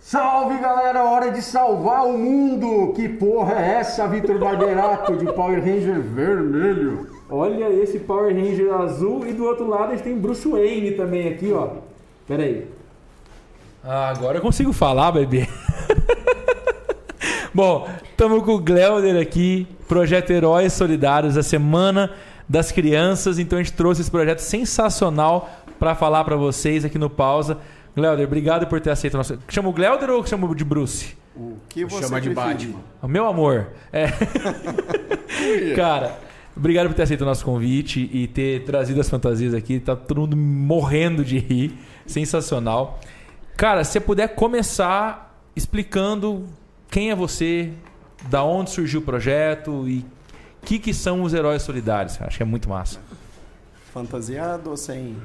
Salve galera, hora de salvar o mundo! Que porra é essa, Vitor Barberato, de Power Ranger vermelho? Olha esse Power Ranger azul e do outro lado a gente tem Bruce Wayne também aqui, ó. Pera aí. Ah, agora eu consigo falar, bebê. Bom, estamos com o Gleuder aqui, Projeto Heróis Solidários, a Semana das Crianças. Então a gente trouxe esse projeto sensacional para falar para vocês aqui no Pausa. Gleuder, obrigado por ter aceito o nosso. Chama o Gleuder ou chama de Bruce? O que você Chama de. Batman. O meu amor. É. Cara, obrigado por ter aceito o nosso convite e ter trazido as fantasias aqui. Tá todo mundo morrendo de rir. Sensacional. Cara, se você puder começar explicando quem é você, da onde surgiu o projeto e o que, que são os heróis solidários. Acho que é muito massa. Fantasiado ou sem?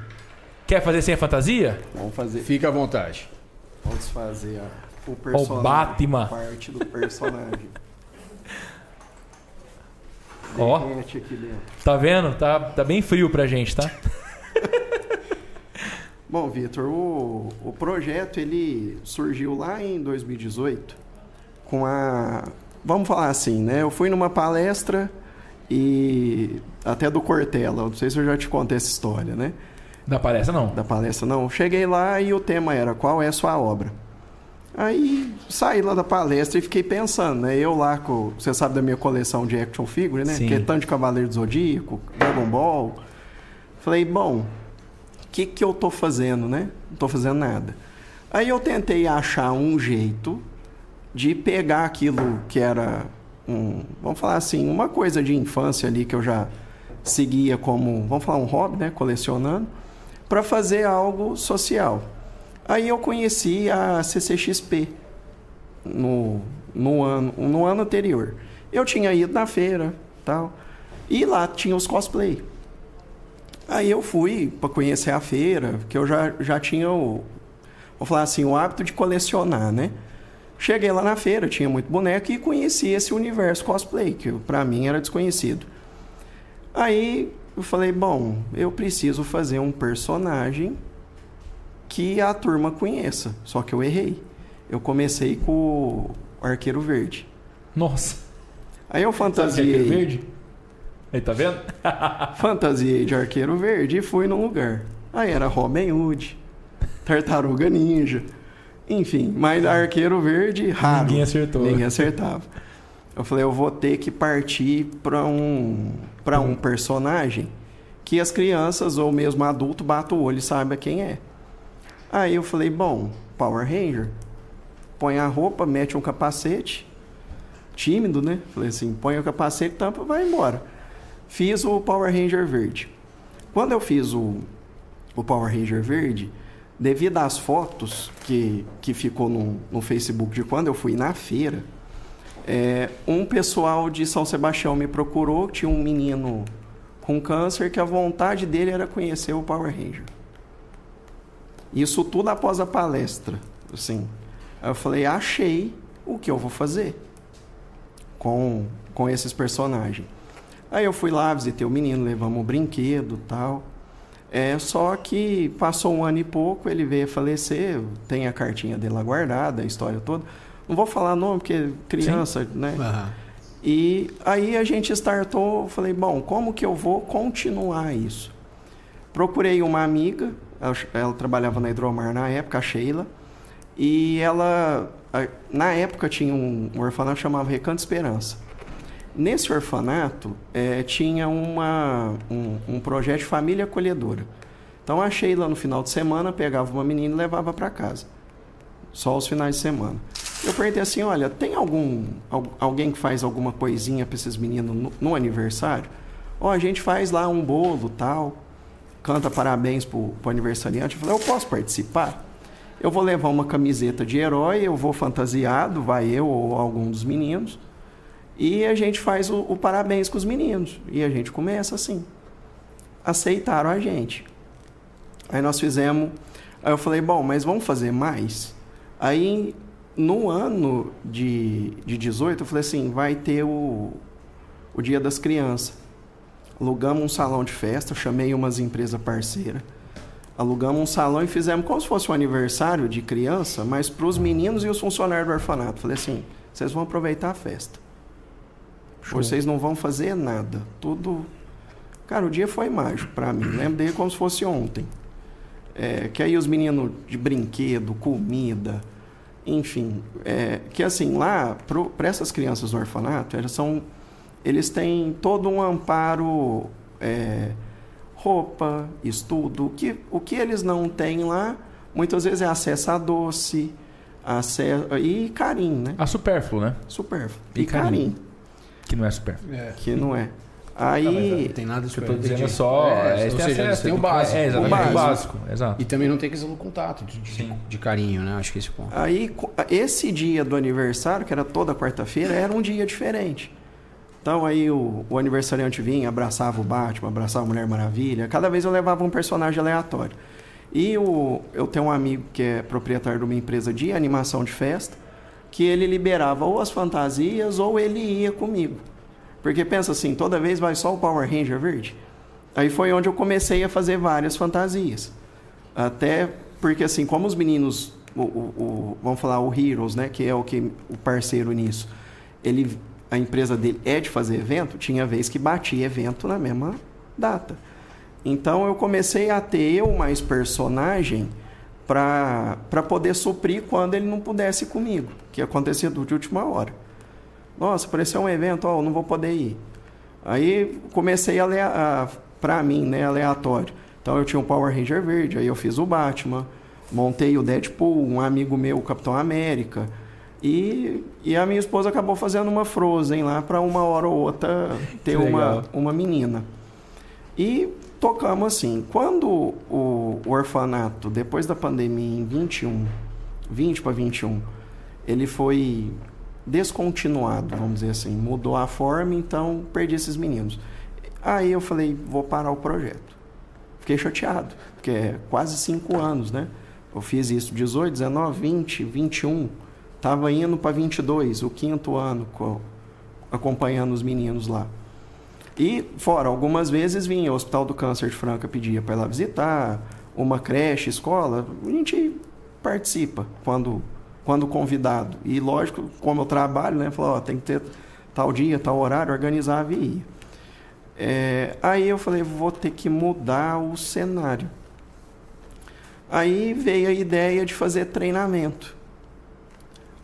Quer fazer sem a fantasia? Vamos fazer. Fica à vontade. Vamos fazer o personagem. Batman. Parte do personagem. Ó. Tá vendo? Tá, tá bem frio pra gente, tá? Bom, Vitor, o, o projeto ele surgiu lá em 2018 com a. Vamos falar assim, né? Eu fui numa palestra e. Até do Cortella, não sei se eu já te contei essa história, né? Da palestra não. da palestra, não. Cheguei lá e o tema era qual é a sua obra. Aí saí lá da palestra e fiquei pensando, né? Eu lá com. Você sabe da minha coleção de action figure, né? Sim. Que é tanto de Cavaleiro do Zodíaco, Dragon Ball. Falei, bom, o que, que eu tô fazendo, né? Não tô fazendo nada. Aí eu tentei achar um jeito de pegar aquilo que era um, vamos falar assim, uma coisa de infância ali que eu já seguia como, vamos falar um hobby, né, colecionando, para fazer algo social. Aí eu conheci a CCXP no, no ano no ano anterior. Eu tinha ido na feira, tal, e lá tinha os cosplay. Aí eu fui para conhecer a feira, que eu já, já tinha o, vou falar assim, o hábito de colecionar, né? Cheguei lá na feira, tinha muito boneco e conheci esse universo cosplay, que para mim era desconhecido. Aí eu falei, bom, eu preciso fazer um personagem que a turma conheça. Só que eu errei. Eu comecei com o Arqueiro Verde. Nossa. Aí eu Sabe é fantasiei, aquele verde? Aí, tá vendo? fantasiei de Arqueiro Verde e fui num lugar. Aí era Robin Hood, Tartaruga Ninja, enfim, mas Arqueiro Verde raro. Ninguém acertou. Ninguém acertava. Eu falei, eu vou ter que partir para um para um personagem que as crianças ou mesmo adulto batam o olho e saiba quem é. Aí eu falei, bom, Power Ranger. Põe a roupa, mete um capacete. Tímido, né? Falei assim, põe o capacete, tampa, vai embora. Fiz o Power Ranger verde. Quando eu fiz o, o Power Ranger verde, devido às fotos que, que ficou no, no Facebook de quando eu fui na feira, é, um pessoal de São Sebastião me procurou, tinha um menino com câncer que a vontade dele era conhecer o Power Ranger. Isso tudo após a palestra, assim. Eu falei, achei o que eu vou fazer com, com esses personagens. Aí eu fui lá, visitei o menino, levamos o brinquedo tal. É, só que passou um ano e pouco, ele veio a falecer, tem a cartinha dele guardada, a história toda. Não vou falar nome, porque criança, né? Aham. E aí a gente startou, falei, bom, como que eu vou continuar isso? Procurei uma amiga, ela, ela trabalhava na Hidromar na época, a Sheila, e ela, na época tinha um, um orfanato que chamava Recanto Esperança. Nesse orfanato eh, tinha uma, um, um projeto de família acolhedora. Então a Sheila no final de semana pegava uma menina e levava para casa. Só os finais de semana. Eu perguntei assim, olha, tem algum al- alguém que faz alguma coisinha para esses meninos no, no aniversário? Ó, a gente faz lá um bolo, tal, canta parabéns pro, pro aniversariante. Eu falei, eu posso participar? Eu vou levar uma camiseta de herói, eu vou fantasiado, vai eu ou algum dos meninos, e a gente faz o, o parabéns com os meninos. E a gente começa assim. Aceitaram a gente. Aí nós fizemos. Aí eu falei, bom, mas vamos fazer mais? Aí no ano de, de 18, eu falei assim, vai ter o, o Dia das Crianças. Alugamos um salão de festa, chamei umas empresas parceiras. Alugamos um salão e fizemos como se fosse um aniversário de criança, mas para os meninos e os funcionários do orfanato. Falei assim: vocês vão aproveitar a festa. Show. Vocês não vão fazer nada. Tudo. Cara, o dia foi mágico para mim. Lembro dele como se fosse ontem. É, que aí os meninos de brinquedo, comida, enfim. É, que assim, lá, para essas crianças do orfanato, elas são, eles têm todo um amparo. É, roupa, estudo. O que, o que eles não têm lá, muitas vezes é acesso a doce, acesso, e carinho, né? A supérfluo, né? Supérfluo. E E, carinho. carinho, Que não é supérfluo. É. que não é. Aí, não tem nada que eu tô dizendo é só. É, é, ou tem seja, acesso, têm o tem- básico. É, exatamente, O o básico. Exato. E também não tem questão do contato, de, de, de carinho, né? Acho que esse ponto. aí, esse dia do aniversário, que era toda quarta-feira, era um dia diferente. Então aí o, o aniversariante vinha, abraçava o Batman, abraçava a Mulher Maravilha. Cada vez eu levava um personagem aleatório. E o, eu tenho um amigo que é proprietário de uma empresa de animação de festa, que ele liberava ou as fantasias ou ele ia comigo. Porque pensa assim, toda vez vai só o Power Ranger verde. Aí foi onde eu comecei a fazer várias fantasias. Até porque assim, como os meninos, o, o- o- vamos falar o Heroes, né, que é o que o parceiro nisso, ele a empresa dele é de fazer evento, tinha vez que batia evento na mesma data. Então eu comecei a ter eu mais personagem para poder suprir quando ele não pudesse comigo, que acontecia de última hora. Nossa, apareceu um evento, ó, não vou poder ir. Aí comecei a, a para mim, né, aleatório. Então eu tinha o Power Ranger verde, aí eu fiz o Batman, montei o Deadpool, um amigo meu, o Capitão América. E, e a minha esposa acabou fazendo uma Frozen lá para uma hora ou outra ter uma, uma menina. E tocamos assim. Quando o, o orfanato, depois da pandemia, em 21, 20 para 21, ele foi descontinuado, vamos dizer assim, mudou a forma, então perdi esses meninos. Aí eu falei, vou parar o projeto. Fiquei chateado, porque é quase cinco anos, né? Eu fiz isso 18, 19, 20, 21. Tava indo para 22, o quinto ano, co- acompanhando os meninos lá. E fora, algumas vezes vinha o Hospital do Câncer de Franca pedia para ir lá visitar, uma creche, escola, a gente participa quando quando convidado. E lógico, como eu trabalho, né, falou, tem que ter tal dia, tal horário, organizava e ia. É, aí eu falei, vou ter que mudar o cenário. Aí veio a ideia de fazer treinamento.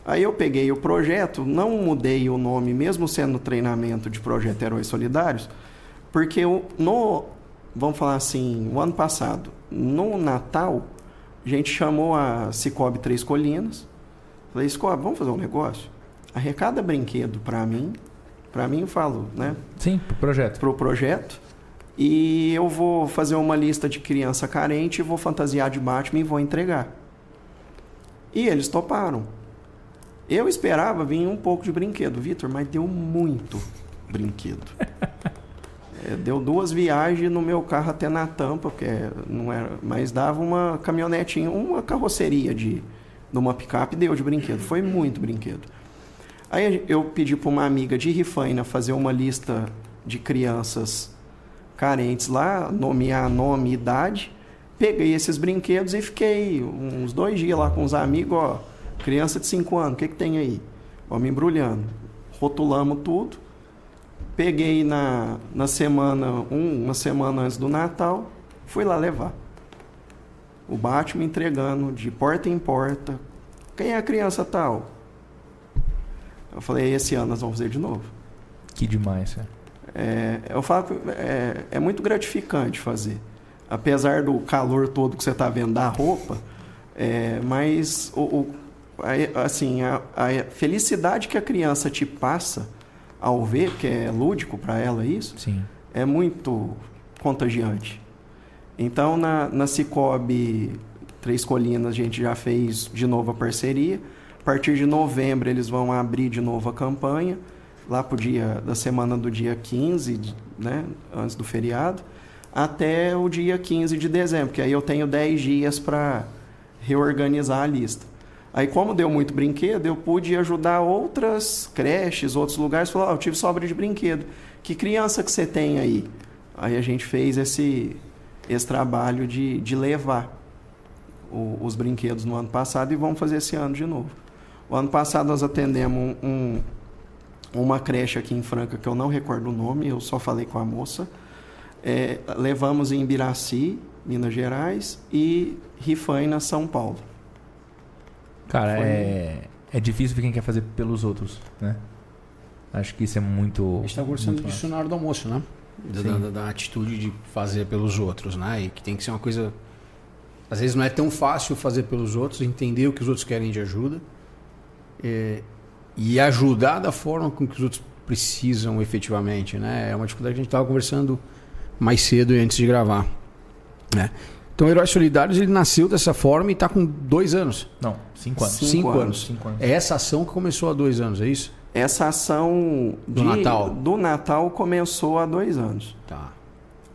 Aí eu peguei o projeto, não mudei o nome, mesmo sendo treinamento de projeto Heróis Solidários, porque eu, no, vamos falar assim, o ano passado, no Natal, a gente chamou a Cicobi Três Colinas. Falei, Cicobi, vamos fazer um negócio? Arrecada brinquedo para mim, para mim eu falo, né? Sim, pro projeto. para o projeto. E eu vou fazer uma lista de criança carente, vou fantasiar de Batman e vou entregar. E eles toparam. Eu esperava vir um pouco de brinquedo, Vitor, mas deu muito brinquedo. É, deu duas viagens no meu carro até na tampa, porque não era, mas dava uma caminhonetinha, uma carroceria de, de uma picape deu de brinquedo. Foi muito brinquedo. Aí eu pedi para uma amiga de Rifaina fazer uma lista de crianças carentes lá, nomear nome e idade. Peguei esses brinquedos e fiquei uns dois dias lá com os amigos, ó, criança de 5 anos, o que, que tem aí? Vamos embrulhando. Rotulamos tudo. Peguei na, na semana, um, uma semana antes do Natal, fui lá levar. O Batman entregando de porta em porta. Quem é a criança tal? Eu falei, esse ano nós vamos fazer de novo. Que demais, cara. É, eu falo que é, é muito gratificante fazer. Apesar do calor todo que você está vendo da roupa, é, mas o, o- a- assim, a, a felicidade que a criança te passa ao ver, que é lúdico para ela isso, Sim. é muito contagiante. Então, na, na Cicobi Três Colinas, a gente já fez de novo a parceria. A partir de novembro, eles vão abrir de novo a campanha, lá para o dia da semana do dia 15, de- né, antes do feriado, até o dia 15 de dezembro, que aí eu tenho 10 dias para reorganizar a lista. Aí, como deu muito brinquedo, eu pude ajudar outras creches, outros lugares. Falar, ó, eu tive sobra de brinquedo. Que criança que você tem aí? Aí a gente fez esse, esse trabalho de, de levar o- os brinquedos no ano passado e vamos fazer esse ano de novo. O ano passado nós atendemos um- uma creche aqui em Franca, que eu não recordo o nome, eu só falei com a moça. É, levamos em Ibiraci, Minas Gerais, e Rifaina, São Paulo. Cara, Foi- é, é difícil ver quem quer fazer pelos outros, né? Acho que isso é muito. A gente tá conversando disso na hora do almoço, né? Da, da- da atitude de fazer pelos outros, né? E que tem que ser uma coisa. Às vezes não é tão fácil fazer pelos outros, entender o que os outros querem de ajuda é, e ajudar da forma com que os outros precisam efetivamente, né? É uma dificuldade que a gente estava conversando mais cedo e antes de gravar, né? Então, o Heróis Solidários ele nasceu dessa forma e está com dois anos, Não, cinco anos. Cinco cinco, anos. anos. Cinco anos. É essa ação que começou há dois anos, é isso? Essa ação Do de- Natal. do Natal começou há dois anos. Tá.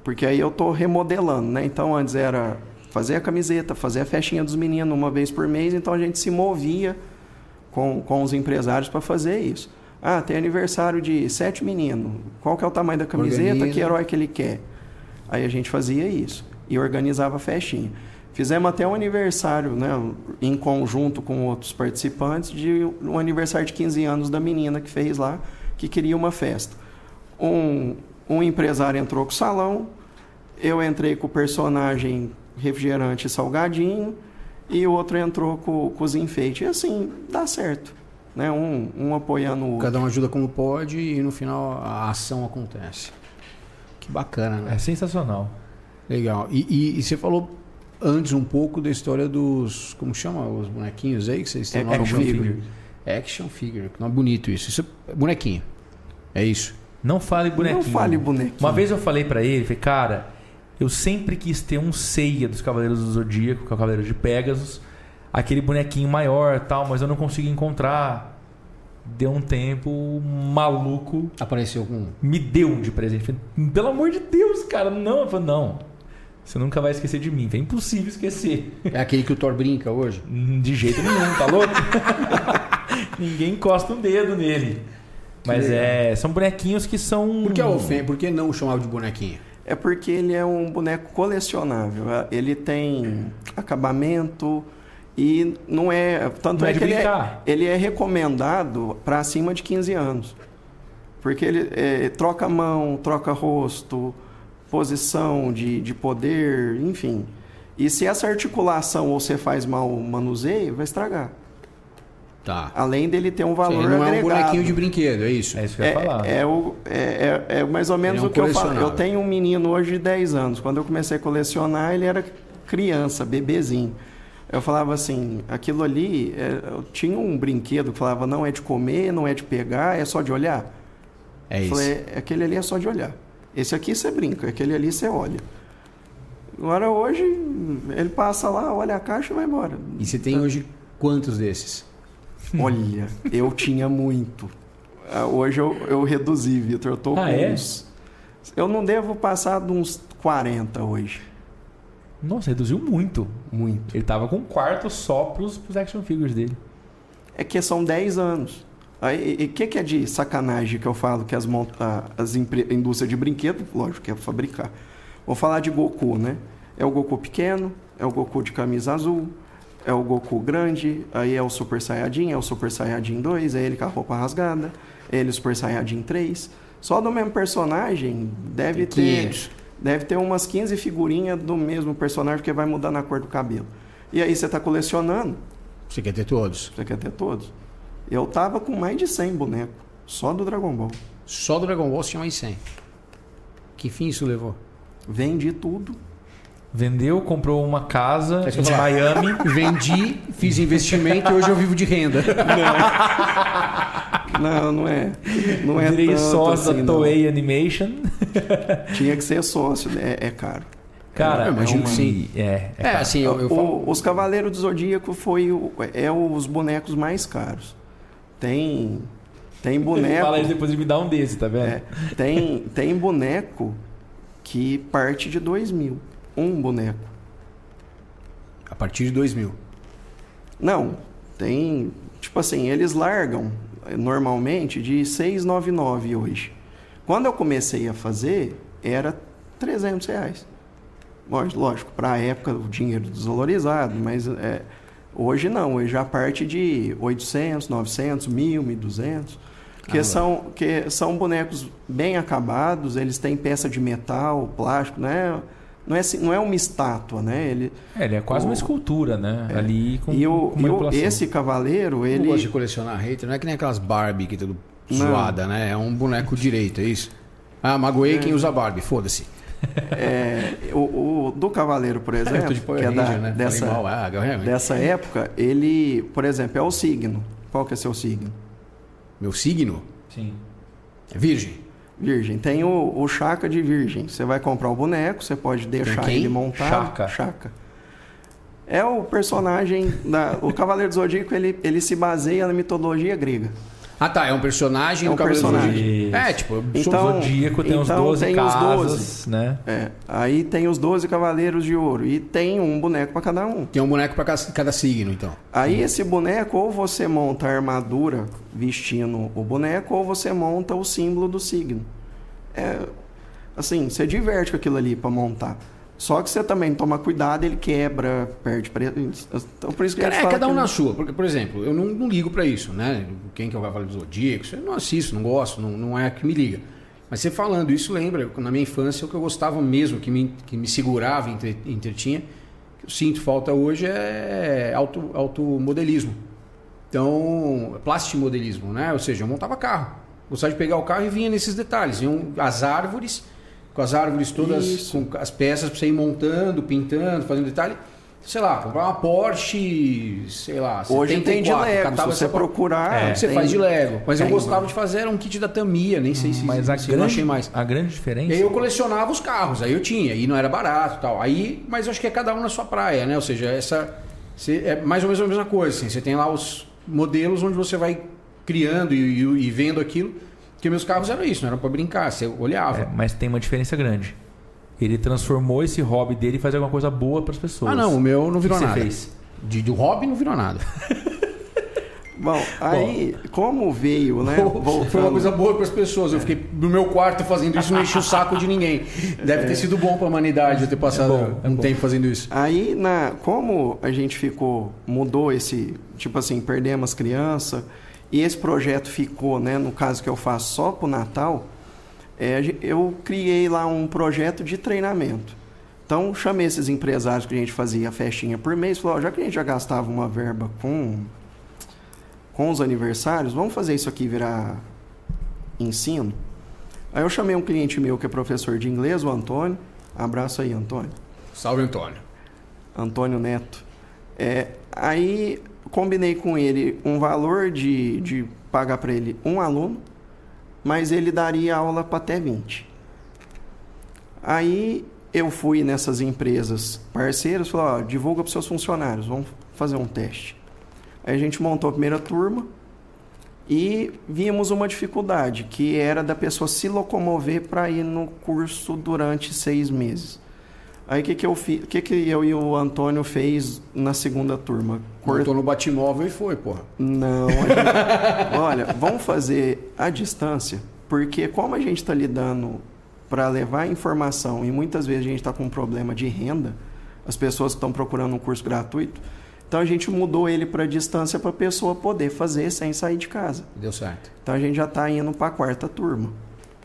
Porque aí eu tô remodelando, né? Então antes era fazer a camiseta, fazer a festinha dos meninos uma vez por mês, então a gente se movia com, com os empresários para fazer isso. Ah, tem aniversário de sete meninos. Qual que é o tamanho da camiseta? Organiza. Que herói que ele quer? Aí a gente fazia isso e organizava a festinha. Fizemos até um aniversário, né, em conjunto com outros participantes, de um aniversário de 15 anos da menina que fez lá, que queria uma festa. Um, um empresário entrou com o salão, eu entrei com o personagem refrigerante e salgadinho, e o outro entrou com, com os enfeites. E assim, dá certo. Né? Um, um apoiando o outro. Cada um ajuda como pode e no final a ação acontece. Que bacana, né? É sensacional. Legal. E, e- e você falou antes um pouco da história dos. Como chama? Os bonequinhos aí que vocês têm É, action bonito. figure. Action figure. Que nome bonito isso. Isso é bonequinho. É isso. Não fale bonequinho. Não fale bonequinho. Uma vez eu falei pra ele, falei, cara, eu sempre quis ter um ceia dos Cavaleiros do Zodíaco, que é o Cavaleiro de Pegasus, aquele bonequinho maior tal, mas eu não consegui encontrar. Deu um tempo, maluco Apareceu com. me deu de presente. Falei, Pelo amor de Deus, cara, não. Eu falei, não, você nunca vai esquecer de mim. É impossível esquecer. É aquele que o Thor brinca hoje. De jeito nenhum, tá louco? Ninguém encosta um dedo nele. Mas é, são bonequinhos que são. Por que ofen- Por que não chamava de bonequinho? É porque ele é um boneco colecionável. Ele tem acabamento e não é. Tanto Não é é, que ele é, ele é recomendado para acima de 15 anos. Porque ele é, troca mão, troca rosto, posição de, de poder, enfim. E se essa articulação ou você faz mal manuseio, vai estragar. Tá. Além dele ter um valor Ele não é um agregado. bonequinho de brinquedo, é isso? É isso que eu ia falar. É, é, o- é- é- é mais ou menos é um o que eu falo. Eu tenho um menino hoje de 10 anos. Quando eu comecei a colecionar, ele era criança, bebezinho. Eu falava assim, aquilo ali, é, eu tinha um brinquedo que falava não é de comer, não é de pegar, é só de olhar. É isso. Falei, aquele ali é só de olhar. Esse aqui você brinca, aquele ali você olha. Agora hoje, ele passa lá, olha a caixa e vai embora. E você tem hoje quantos desses? Olha, eu tinha muito. Ah, Hoje eu, eu reduzi, Vitor. Eu tô Ah, com é? uns. Eu não devo passar de uns 40 hoje. Nossa, reduziu muito. Muito. Ele tava com um quarto só pros, pros action figures dele. É que são 10 anos. Aí, o que, que é de sacanagem que eu falo que as, as indústrias de brinquedo, lógico que é fabricar. Vou falar de Goku, né? É o Goku pequeno, é o Goku de camisa azul, é o Goku grande, aí é o Super Saiyajin, é o Super Saiyajin 2, é ele com a roupa rasgada, é ele o Super Saiyajin 3. Só do mesmo personagem deve ter 500. deve ter umas 15 figurinhas do mesmo personagem porque vai mudando a cor do cabelo. E aí você está colecionando, Você quer ter todos? você quer ter todos. Eu tava com mais de 100 bonecos, só do Dragon Ball. Só do Dragon Ball você tinha mais 100. Que fim isso levou? Vendi tudo. Vendeu, comprou uma casa É em. Miami. Vendi, fiz investimento e hoje eu vivo de renda. Não, não é. Não é Virei tanto sócio assim, da não. Toei Animation. Tinha que ser sócio, é, é caro. Cara, Eu imagino é que sim. É, é, É, assim, eu, eu O- falo. os Cavaleiros do Zodíaco foi o- é os bonecos mais caros. Tem tem boneco. Fala isso depois de me dar um desse, tá vendo? É, tem, tem boneco que parte de 2 mil. Um boneco. A partir de 2000. Não, tem. Tipo assim, eles largam eh, normalmente de 699 hoje. Quando eu comecei a fazer, era 300 reais. Lógico, lógico para a época o dinheiro desvalorizado, mas é, hoje não, hoje já parte de 800, 900, 1000, 1200, que, Ah, são, que são bonecos bem acabados, eles têm peça de metal, plástico, não é, não é, assim- não é uma estátua, né? Ele, É, ele é quase O- uma escultura, né? Ali com, e o, com e esse cavaleiro, Eu não ele... gosto de colecionar hater, não é que nem aquelas Barbie que é tudo Não. zoada, né? É um boneco direito, é isso? Ah, magoei quem usa Barbie, foda-se. É, o, o do Cavaleiro, por Eu exemplo, que é da- Ranger, né? dessa, mal, ah, dessa época, ele, por exemplo, é o signo. Qual que é seu signo? Meu signo Sim. é virgem. Virgem. Tem o, o Chaka de Virgem. Você vai comprar o boneco, você pode deixar ele montado. Chaka. Chaka. É o personagem da. O Cavaleiro do Zodíaco, ele, ele se baseia na mitologia grega. Ah, tá, é um personagem É um do Cavaleiro do personagem. Zodíaco. É, tipo, Então- o Zodíaco tem os então 12 tem os casas, 12. né? É. Aí tem os 12 Cavaleiros de Ouro. E tem um boneco para cada um. tem um boneco pra cada, signo, então. Aí esse boneco, ou você monta a armadura vestindo o boneco, ou você monta o símbolo do signo. É, assim, você diverte com aquilo ali para montar. Só que você também toma cuidado, ele quebra, perde preço. Então, por isso que Cara, é cada um na sua. Porque, por exemplo, eu não, não ligo pra isso, né? Quem que é o Cavaleiro do Zodíaco, eu não assisto, não gosto, não, não é que me liga. Mas você falando isso, lembra, na minha infância, o que eu gostava mesmo, que me, que me segurava, entre, entretinha, que eu sinto falta hoje é auto, automodelismo. Então, plastimodelismo, né? Ou seja, eu montava carro. Gostava de pegar o carro e vinha nesses detalhes. Iam as árvores, com as árvores todas, Isso. com as peças para você ir montando, pintando, fazendo detalhe. Sei lá, comprar uma Porsche, sei lá, Hoje tem de 74, Lego, se você procurar. É, você tem- faz de Lego. Mas eu gostava de fazer era um kit da Tamiya, nem sei se, Mas a se eu não achei grande, mais. a grande diferença... E aí eu colecionava os carros, aí eu tinha, e não era barato e tal. Aí, mas eu acho que é cada um na sua praia, né? Ou seja, essa é mais ou menos a mesma coisa. Assim, você tem lá os modelos onde você vai criando e, e- e vendo aquilo. Porque meus carros eram isso, não era para brincar, você olhava. É, mas tem uma diferença grande. Ele transformou esse hobby dele e fazer alguma coisa boa para as pessoas. ah, não, o meu não O que virou você nada. fez? De, do hobby não virou nada. Bom, aí, como veio, né? Foi uma voltando- coisa boa para as pessoas. Eu fiquei no meu quarto fazendo isso, não enchi o saco de ninguém. Deve ter sido bom para a humanidade eu ter passado É bom, é um bom. tempo fazendo isso. Aí, na, como a gente ficou, mudou esse, tipo assim, perdemos criança, e esse projeto ficou, né, no caso que eu faço só pro Natal, é, eu criei lá um projeto de treinamento. Então, chamei esses empresários que a gente fazia festinha por mês, falou, já que a gente já gastava uma verba com, com os aniversários, vamos fazer isso aqui virar ensino? Aí eu chamei um cliente meu que é professor de inglês, o Antônio. Abraço aí, Antônio. Salve, Antônio. Antônio Neto. É, aí combinei com ele um valor de, de pagar para ele um aluno, mas ele daria aula para até 20. Aí eu fui nessas empresas parceiras, falei, ó, divulga para seus funcionários, vamos fazer um teste. Aí a gente montou a primeira turma e vimos uma dificuldade, que era da pessoa se locomover para ir no curso durante seis meses. Aí o que, que eu fiz? O que, que eu e o Antônio fez na segunda turma? Cortou no Batimóvel e foi, porra. Não, a gente- olha, vamos fazer à distância, porque como a gente está lidando para levar informação e muitas vezes a gente está com um problema de renda, as pessoas estão procurando um curso gratuito, então a gente mudou ele para distância para a pessoa poder fazer sem sair de casa. Deu certo. Então a gente já está indo para a quarta turma.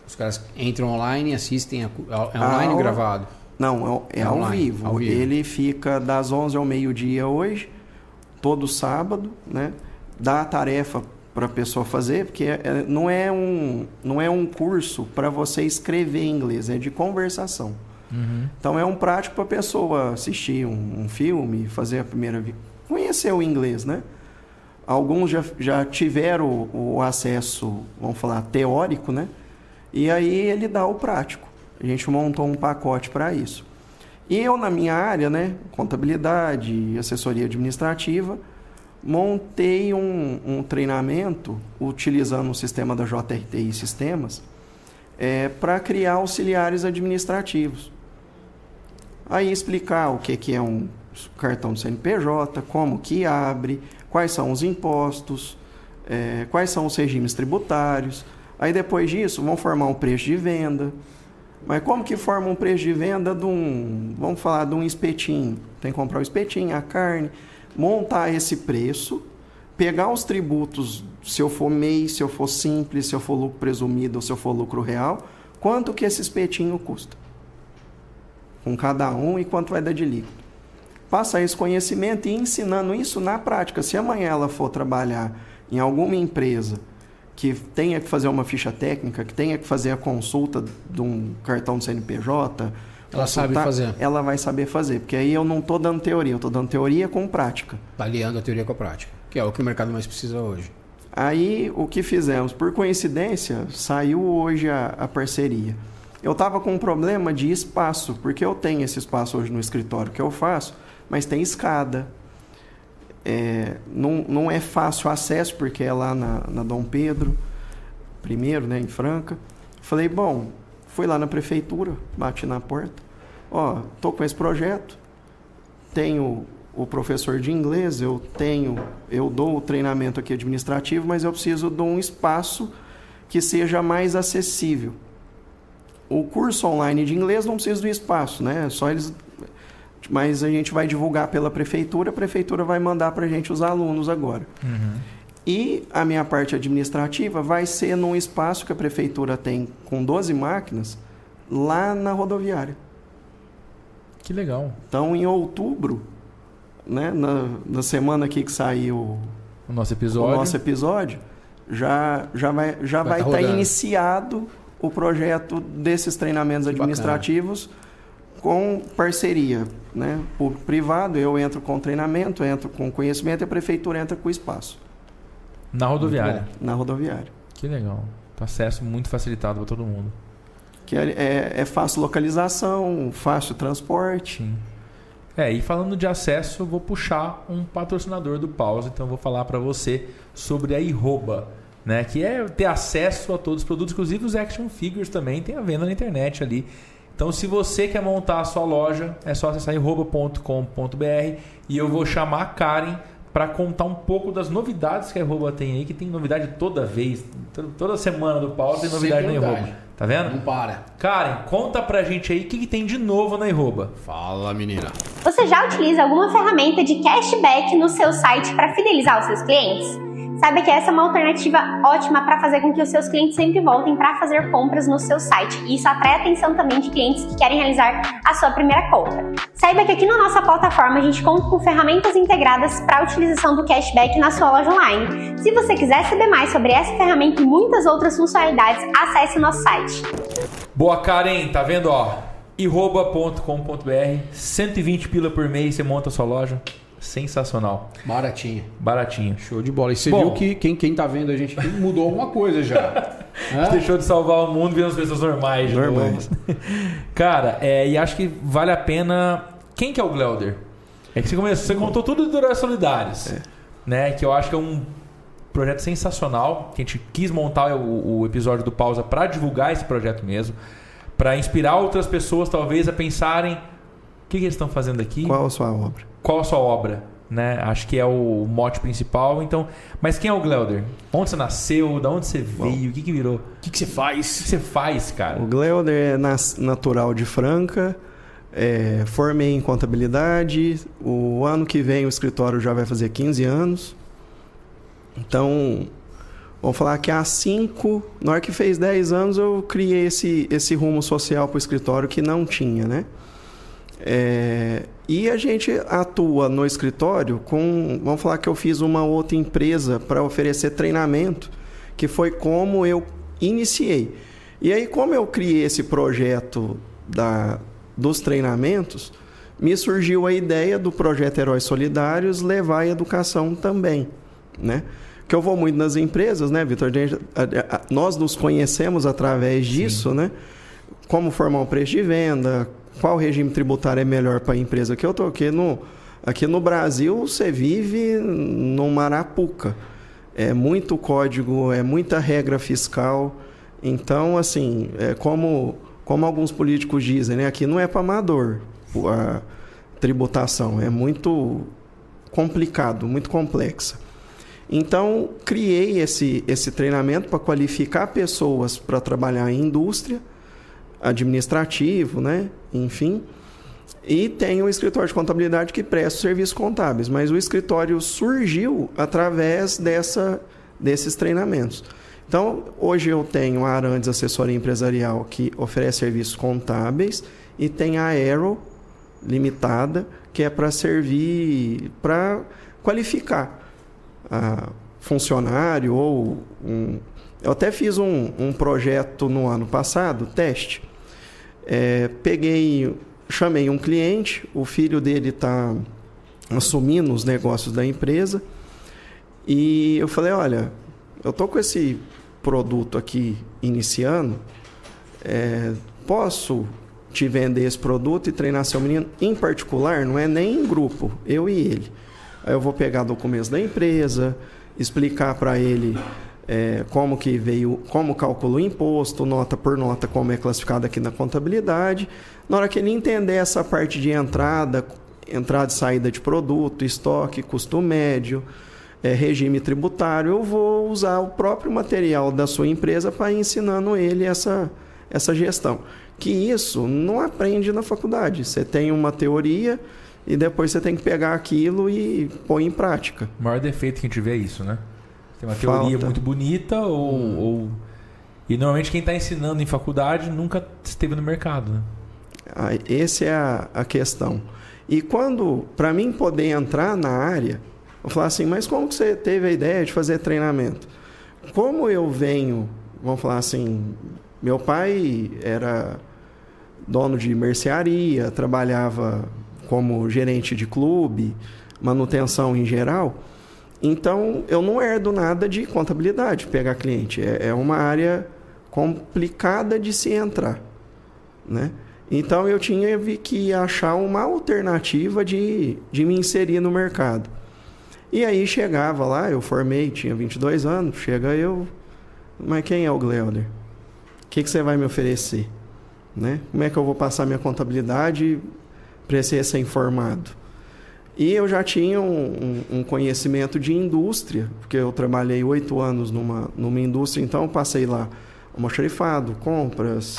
Os caras entram online e assistem. A, é A online ou aula- gravado? Não, é, é É ao, vivo. ao vivo. Ele fica das 11 ao meio-dia hoje, todo sábado, né? Dá a tarefa para a pessoa fazer, porque é- é- não, é um, não é um curso para você escrever em inglês, é de conversação. Uhum. Então é um prático para a pessoa assistir um, um filme, fazer a primeira vi- conhecer o inglês, né? Alguns já, já tiveram o, o acesso, vamos falar, teórico, né? E aí ele dá o prático. A gente montou um pacote para isso. E eu, na minha área, né, contabilidade e assessoria administrativa, montei um, um treinamento utilizando o sistema da JRTI Sistemas para criar auxiliares administrativos. Aí explicar o que, que é um cartão do CNPJ, como que abre, quais são os impostos, eh, quais são os regimes tributários. Aí depois disso, vão formar um preço de venda. Mas como que forma um preço de venda de um, vamos falar, de um espetinho? Tem que comprar o espetinho, a carne, montar esse preço, pegar os tributos, se eu for MEI, se eu for simples, se eu for lucro presumido ou se eu for lucro real, quanto que esse espetinho custa? Com cada um e quanto vai dar de líquido. Passar esse conhecimento e ensinando isso na prática. Se amanhã ela for trabalhar em alguma empresa que tenha que fazer uma ficha técnica, que tenha que fazer a consulta de um cartão do CNPJ, Ela sabe fazer. ela vai saber fazer. Porque aí eu não estou dando teoria, eu estou dando teoria com prática. Aliando a teoria com a prática. Que é o que o mercado mais precisa hoje. Aí o que fizemos? Por coincidência, saiu hoje a, a parceria. Eu estava com um problema de espaço, porque eu tenho esse espaço hoje no escritório que eu faço, mas tem escada. É, não, não é fácil acesso, porque é lá na, na Dom Pedro, primeiro, né, em Franca. Falei, bom, fui lá na prefeitura, bati na porta. Ó, tô com esse projeto, tenho o professor de inglês, eu tenho, eu dou o treinamento aqui administrativo, mas eu preciso de um espaço que seja mais acessível. O curso online de inglês não precisa do espaço, né? Só eles mas a gente vai divulgar pela prefeitura, a prefeitura vai mandar para a gente os alunos agora. E a minha parte administrativa vai ser num espaço que a prefeitura tem com 12 máquinas, lá na rodoviária. Que legal. Então, em outubro, né, na, na semana aqui que saiu O nosso o episódio. nosso episódio, já, já vai já Vai vai tá estar rodando. iniciado o projeto desses treinamentos Que bacana. Com parceria, né? Público privado, eu entro com treinamento, entro com conhecimento e a prefeitura entra com espaço Na rodoviária. na rodoviária. Que legal. Tá acesso muito facilitado para todo mundo. Que é, é, é fácil localização, fácil transporte. Sim. É, e falando de acesso, vou puxar um patrocinador do Pausa, então eu vou falar para você sobre a Iroba, né? Que é ter acesso a todos os produtos, inclusive os action figures também tem a venda na internet ali. Então, se você quer montar a sua loja, é só acessar iroba.com.br e eu vou chamar a Karen para contar um pouco das novidades que a Iroba tem aí, que tem novidade toda vez, toda- semana do Pausa tem novidade na novidade. Tá vendo? Não para. Karen, conta pra gente aí o que, que tem de novo na Iroba. Fala, menina. Você já utiliza alguma ferramenta de cashback no seu site para fidelizar os seus clientes? Saiba que essa é uma alternativa ótima para fazer com que os seus clientes sempre voltem para fazer compras no seu site. E isso atrai a atenção também de clientes que querem realizar a sua primeira compra. Saiba que aqui na nossa plataforma a gente conta com ferramentas integradas para a utilização do cashback na sua loja online. Se você quiser saber mais sobre essa ferramenta e muitas outras funcionalidades, acesse o nosso site. Boa, Karen, tá vendo, ó? iroba.com.br, 120 pila por mês, você monta a sua loja. Sensacional. Baratinho. Baratinho. Show de bola. E você Bom. viu que quem, quem tá vendo a gente aqui mudou alguma coisa já. Hã? Deixou de salvar o mundo virando as pessoas normais. Normais. Cara, é, e acho que vale a pena. Quem que é o Gleuder? É que você, começou, você contou tudo do Heróis Solidários. Né? Que eu acho que é um projeto sensacional. Que a gente quis montar o, o episódio do Pausa para divulgar esse projeto mesmo. Para inspirar outras pessoas, talvez, a pensarem. O que, que eles estão fazendo aqui? Qual a sua obra? qual a sua obra, né? Acho que é o mote principal. Então, mas quem é o Gleuder? Onde você nasceu? Da onde você veio? O que que virou? O O que, que você faz? que você faz, cara? O Gleuder é nas- natural de Franca, é, formei em contabilidade. O ano que vem o escritório já vai fazer 15 anos. Então, vamos falar que há 5, na hora que fez 10 anos, eu criei esse, esse rumo social para o escritório que não tinha, né? É, e a gente atua no escritório com. Vamos falar que eu fiz uma outra empresa para oferecer treinamento, que foi como eu iniciei. E aí, como eu criei esse projeto da, dos treinamentos, me surgiu a ideia do projeto Heróis Solidários levar a educação também, né? Que eu vou muito nas empresas, né, Vitor? Nós nos conhecemos através disso, né? Como formar um preço de venda, qual regime tributário é melhor para a empresa que eu estou. Aqui no, aqui no Brasil, você vive numa arapuca. É muito código, é muita regra fiscal. Então, assim, é como, como alguns políticos dizem, né? aqui não é para amador a tributação, é muito complicado, muito complexa. Então, criei esse, esse treinamento para qualificar pessoas para trabalhar em indústria, administrativo, né? Enfim. E tem o escritório de contabilidade que presta serviços contábeis, mas o escritório surgiu através dessa, desses treinamentos. Então, hoje eu tenho a Arandes Assessoria Empresarial, que oferece serviços contábeis, e tem a Aero Limitada, que é para servir, para qualificar a funcionário ou um, eu até fiz um, um projeto no ano passado, teste. É, peguei, chamei um cliente, o filho dele está assumindo os negócios da empresa e eu falei, olha, eu tô com esse produto aqui iniciando, é, posso te vender esse produto e treinar seu menino em particular, não é nem em grupo, eu e ele. Aí eu vou pegar documentos da empresa, explicar para ele é, como que veio, como calcula o imposto, nota por nota, como é classificado aqui na contabilidade. Na hora que ele entender essa parte de entrada, entrada e saída de produto, estoque, custo médio, é, regime tributário, eu vou usar o próprio material da sua empresa para ir ensinando ele essa, essa gestão. Que isso não aprende na faculdade. Você tem uma teoria e depois você tem que pegar aquilo e pôr em prática. O maior defeito que a gente vê é isso, né? Tem uma teoria Falta. muito bonita ou, Hum. ou- E normalmente quem está ensinando em faculdade nunca esteve no mercado, né? Ah, Essa é a, a questão. E quando, para mim poder entrar na área, eu falar assim, mas como que você teve a ideia de fazer treinamento? Como eu venho, vamos falar assim, meu pai era dono de mercearia, trabalhava como gerente de clube, manutenção em geral. Então, eu não herdo nada de contabilidade, pegar cliente. É, é uma área complicada de se entrar, né? Então, eu tinha que achar uma alternativa de, de me inserir no mercado. E aí chegava lá, eu formei, tinha 22 anos, chega eu, mas quem é o Gleuder? O que, que você vai me oferecer? Né? Como é que eu vou passar minha contabilidade para esse recém-formado? E eu já tinha um, um- um conhecimento de indústria, porque eu trabalhei oito anos numa, numa indústria, então passei lá almoxarifado, compras,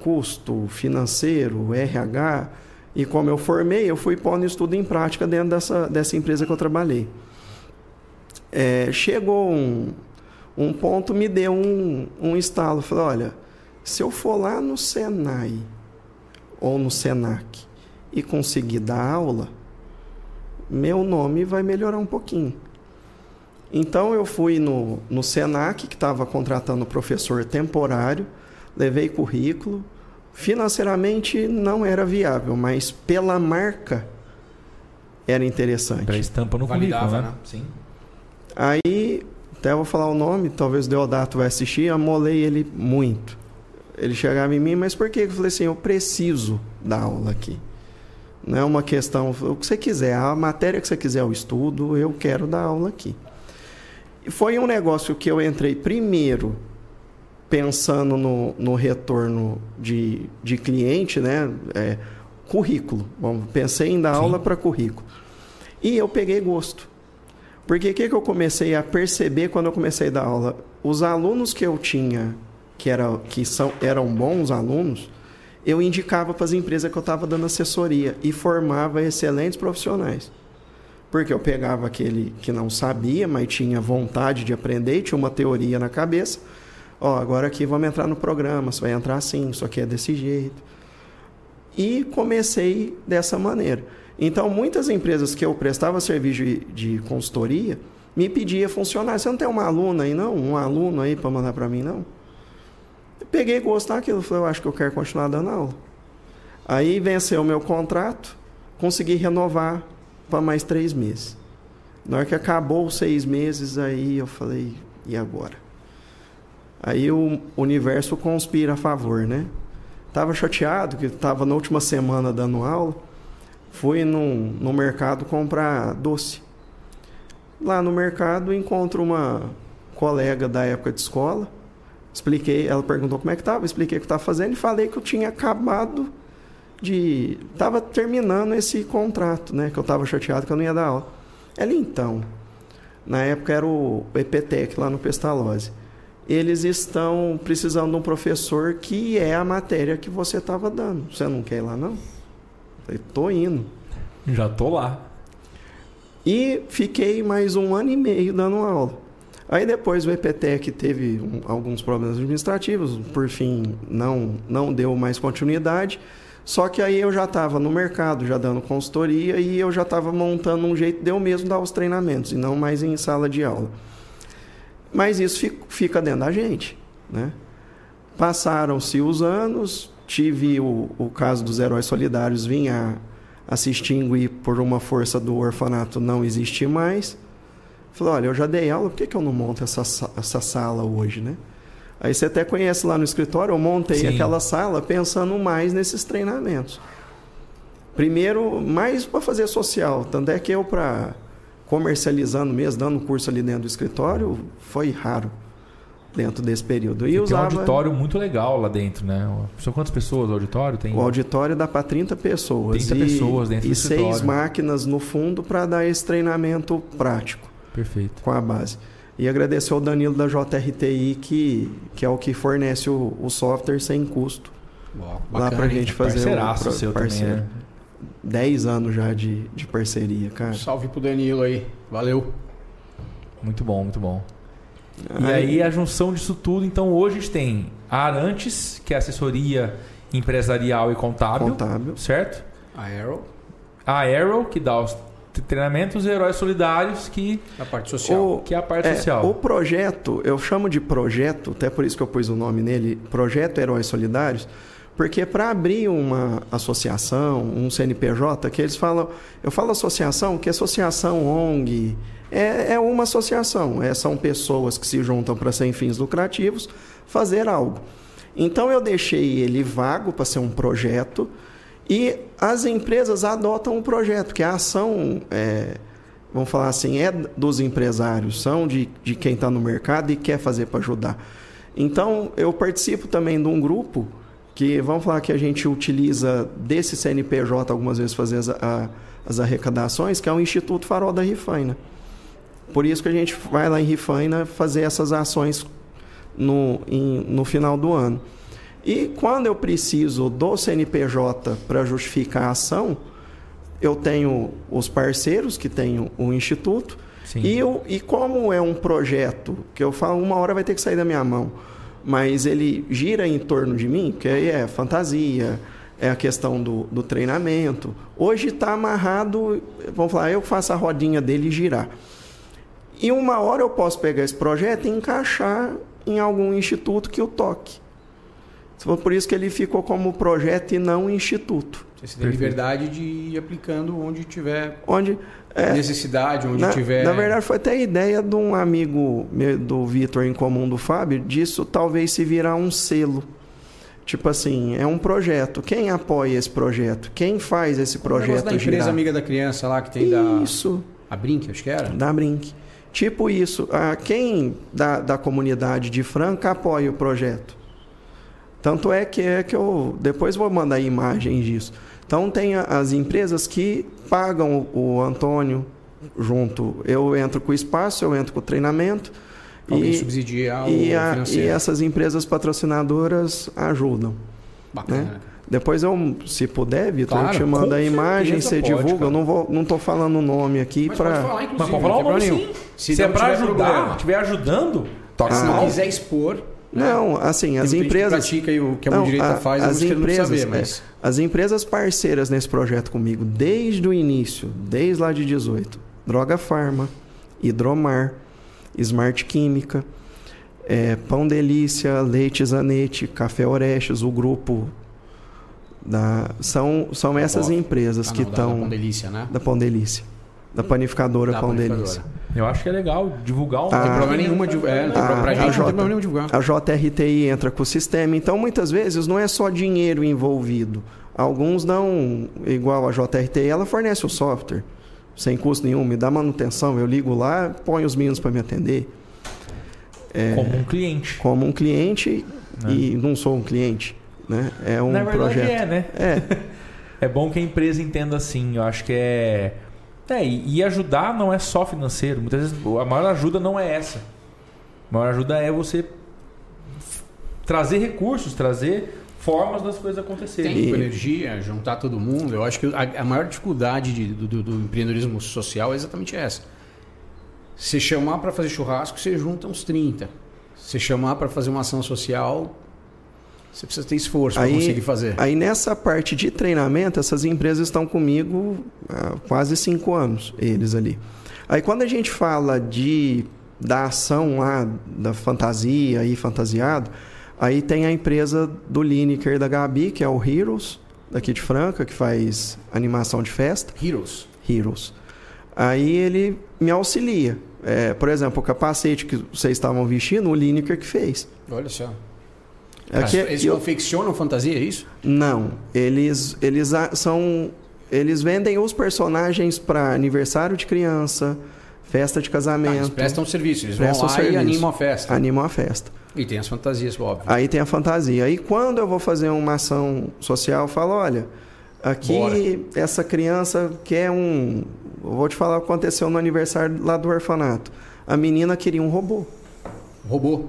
custo, financeiro, RH. E como eu formei, eu fui pondo estudo em prática dentro dessa, dessa empresa que eu trabalhei. É, chegou um, um ponto, me deu um, um estalo. Falei, olha, se eu for lá no Senai ou no Senac e conseguir dar aula, meu nome vai melhorar um pouquinho. Então eu fui no, no Senac, que estava contratando professor temporário, levei currículo. Financeiramente não era viável, mas pela marca era interessante. Para estampa no Validava, currículo, né? né? Sim. Aí, até vou falar o nome, talvez o Deodato vai assistir, amolei ele muito. Ele chegava em mim, mas por quê? Eu falei assim, eu preciso dar aula aqui. Não é uma questão, o que você quiser, a matéria que você quiser, o estudo, eu quero dar aula aqui. E foi um negócio que eu entrei primeiro pensando no, no retorno de, de cliente, né? É, currículo. Bom, pensei em dar Sim. aula para currículo. E eu peguei gosto. Porque o que, que eu comecei a perceber quando eu comecei a dar aula? Os alunos que eu tinha, que, era, que são, eram bons alunos, eu indicava para as empresas que eu estava dando assessoria e formava excelentes profissionais. Porque eu pegava aquele que não sabia, mas tinha vontade de aprender, tinha uma teoria na cabeça. Ó, agora aqui vamos entrar no programa, você vai entrar assim, isso aqui é desse jeito. E comecei dessa maneira. Então, muitas empresas que eu prestava serviço de, consultoria me pedia funcionário. Você não tem uma aluna aí, não? Um aluno aí para mandar para mim, não? Peguei gosto naquilo. Falei, eu acho que eu quero continuar dando aula. Aí venceu o meu contrato, consegui renovar para mais três meses. Na hora que acabou os seis meses, aí eu falei, e agora? Aí o universo conspira a favor, né? Tava chateado, que estava na última semana dando aula. Fui no, no mercado comprar doce. Lá no mercado encontro uma colega da época de escola. Expliquei, ela perguntou como é que estava, expliquei o que estava fazendo e falei que eu tinha acabado de. Estava terminando esse contrato, né? Que eu estava chateado que eu não ia dar aula. Ela então, na época era o EPTEC lá no Pestalozzi. eles estão precisando de um professor que é a matéria que você estava dando. Você não quer ir lá, não? Eu tô indo. Já tô lá. E fiquei mais um ano e meio dando aula. Aí depois o EPTEC teve um, alguns problemas administrativos, por fim não, não deu mais continuidade. Só que aí eu já estava no mercado, já dando consultoria e eu já estava montando um jeito de eu mesmo dar os treinamentos e não mais em sala de aula. Mas isso fica dentro da gente, né? Passaram-se os anos, tive o, o caso dos heróis solidários, vinha a, a se extinguir por uma força do orfanato não existir mais. Falei, olha, eu já dei aula, por que, que eu não monto essa, essa sala hoje, né? Aí você até conhece lá no escritório, eu montei Sim. aquela sala pensando mais nesses treinamentos. Primeiro, mais para fazer social. Tanto é que eu, para comercializando mesmo, dando curso ali dentro do escritório, foi raro dentro desse período. E, e usava... tem um auditório muito legal lá dentro, né? São quantas pessoas o auditório? Tem... O auditório dá para 30 pessoas. 30 e, pessoas dentro e do escritório. E seis máquinas no fundo para dar esse treinamento prático. Perfeito. Com a base. E agradecer ao Danilo da JRTI, que, que é o que fornece o, o software sem custo. Uau, lá para a gente fazer Parceiraço o seu parceiro. Também, né? 10 anos já de, de parceria, cara. Salve pro Danilo aí. Valeu. Muito bom, muito bom. Aí, e aí a junção disso tudo, então hoje a gente tem a Arantes, que é assessoria empresarial e contábil, contábil. certo? A Arrow. A Arrow, que dá os treinamentos heróis solidários que a parte social. O, que é a parte é, social. o projeto eu chamo de projeto até por isso que eu pus o nome nele projeto heróis solidários porque para abrir uma associação um CNPJ que eles falam eu falo associação que associação ONG é, é uma associação é, são pessoas que se juntam para sem fins lucrativos fazer algo. Então eu deixei ele vago para ser um projeto e as empresas adotam o projeto, que a ação, é, vamos falar assim, é dos empresários, são de, de quem está no mercado e quer fazer para ajudar. Então, eu participo também de um grupo que, vamos falar que a gente utiliza desse CNPJ algumas vezes fazer as, a, as arrecadações, que é o Instituto Farol da Rifaina. Por isso que a gente vai lá em Rifaina fazer essas ações no, em, no final do ano. E quando eu preciso do CNPJ para justificar a ação, eu tenho os parceiros que tem o instituto e, eu, e como é um projeto que eu falo uma hora vai ter que sair da minha mão, mas ele gira em torno de mim, que aí é fantasia, é a questão do, do treinamento. Hoje está amarrado, vamos falar, eu faço a rodinha dele girar. E uma hora eu posso pegar esse projeto e encaixar em algum instituto que o toque. Por isso que ele ficou como projeto e não instituto. Você tem liberdade de ir aplicando onde tiver onde, é, necessidade, onde na, tiver. Na verdade, foi até a ideia de um amigo meu, do Vitor em comum do Fábio, disso talvez se virar um selo. Tipo assim, é um projeto. Quem apoia esse projeto? Quem faz esse projeto? da empresa amiga da criança lá que tem isso. da. A Brink, acho que era? Da Brink. Tipo isso. Ah, quem da, da comunidade de Franca apoia o projeto? Tanto é que é que eu depois vou mandar imagens disso. Então tem as empresas que pagam o Antônio junto. Eu entro com o espaço, eu entro com o treinamento. Alguém e, subsidia o e, a, e essas empresas patrocinadoras ajudam. Bacana. Né? Depois eu, se puder, Vitor, claro, eu te mando a imagem, você pode, divulga. Cara. Eu não vou, não tô falando o nome aqui para. Mas pode falar o nome sim. Se, se é para ajudar, estiver ajudando, toca. Ah, se não quiser expor, não, assim, as empresas. Que pratica e o que a mão direita faz, as empresas, saber, mas... é, as empresas parceiras nesse projeto comigo, desde o início, desde lá de 18, Droga Farma, Hidromar, Smart Química, é, Pão Delícia, Leite Zanete, Café Orestes, o grupo da, são, são essas empresas ah, que estão. Da Pão Delícia, né? Da Pão Delícia. Da panificadora da Pão panificadora. Delícia. Eu acho que é legal divulgar um. Não tem problema é, não tem a, pra gente, J, não tem problema nenhum divulgar. A JRTI entra com o sistema. Então, muitas vezes, não é só dinheiro envolvido. Alguns dão, igual a JRTI, ela fornece o software, sem custo nenhum, me dá manutenção. Eu ligo lá, ponho os meninos para me atender. É, como um cliente. Como um cliente né? e não sou um cliente. Né? É um Na verdade projeto. é, né? É. é bom que a empresa entenda assim. Eu acho que é é, e ajudar não é só financeiro. Muitas vezes a maior ajuda não é essa. A maior ajuda é você trazer recursos, trazer formas das coisas acontecerem. Tempo, energia, juntar todo mundo. Eu acho que a, a maior dificuldade de- do, do- do empreendedorismo social é exatamente essa. Você chamar para fazer churrasco, você junta uns 30. Você chamar para fazer uma ação social, você precisa ter esforço para conseguir fazer. Aí nessa parte de treinamento, essas empresas estão comigo há quase cinco anos, eles ali. Aí quando a gente fala de da ação lá, da fantasia e fantasiado, aí tem a empresa do Lineker da Gabi, que é o Heroes, daqui de Franca, que faz animação de festa. Heroes. Heroes. Aí ele me auxilia. É, por exemplo, o capacete que vocês estavam vestindo, o Lineker que fez. Olha só. Aqui, Eles eu- confeccionam fantasia, é isso? Não, eles eles são eles vendem os personagens para aniversário de criança, festa de Ah, casamento, eles prestam serviço. Eles Prestam vão lá serviço. e animam a festa. animam a festa. E tem as fantasias, óbvio. Aí tem a fantasia. Aí quando eu vou fazer uma ação social, eu falo, olha, aqui Bora. essa criança quer um, eu vou te falar o que aconteceu no aniversário lá do orfanato. A menina queria um robô, Robô.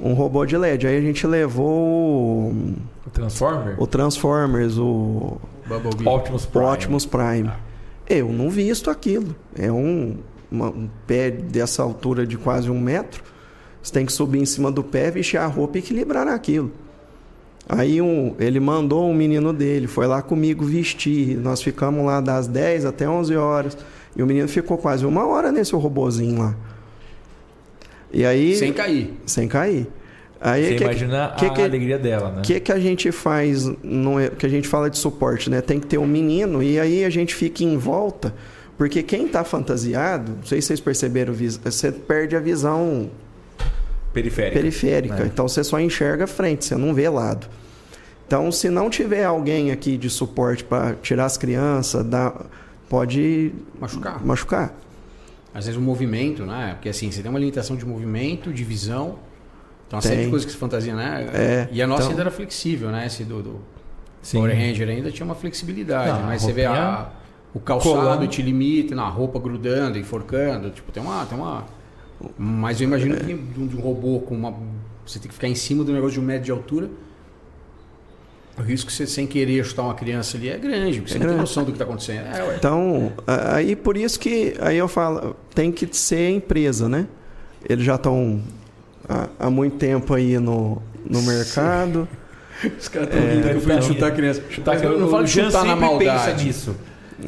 Um robô de LED. Aí a gente levou o, O Transformer? o Transformers, o Bumblebee. Optimus o Prime. Optimus Prime. Eu não visto aquilo. É um, uma- um pé dessa altura de quase um metro. Você tem que subir em cima do pé, vestir a roupa e equilibrar naquilo. Aí um, ele mandou um menino dele, foi lá comigo vestir. Nós ficamos lá das 10 até 11 horas. E o menino ficou quase uma hora nesse robozinho lá. E aí. Sem cair. sem cair. Aí Você que- imagina que a que- alegria dela, né? o que, que a gente faz, no, que a gente fala de suporte, né? Tem que ter um menino e aí a gente fica em volta, porque quem está fantasiado, não sei se vocês perceberam, você perde a visão Periférica. periférica. É. Então você só enxerga frente, você não vê lado. Então, se não tiver alguém aqui de suporte para tirar as crianças, dá, pode Machucar. machucar. Às vezes o movimento, né? Porque assim, você tem uma limitação de movimento, de visão. Então, uma série de coisas que se fantasia, né? É, e a nossa então- ainda era flexível, né? Esse do, do Sim. Power Ranger ainda tinha uma flexibilidade. Ah, mas você vê a, o calçado colando. te limita, na roupa grudando, enforcando. Tipo, tem uma. Tem uma... Mas eu imagino que de um, de um robô com uma. Você tem que ficar em cima do negócio de um metro de altura. O risco de você, sem querer, chutar uma criança ali é grande, porque você É não tem noção do que está acontecendo. É. Então, aí por isso que aí eu falo, tem que ser empresa, né? Eles já estão há, há muito tempo aí no, no mercado. Os caras estão rindo que eu fui tá chutar criança. Chutar Mas que eu não o falo chutar na maldade. pensa nisso.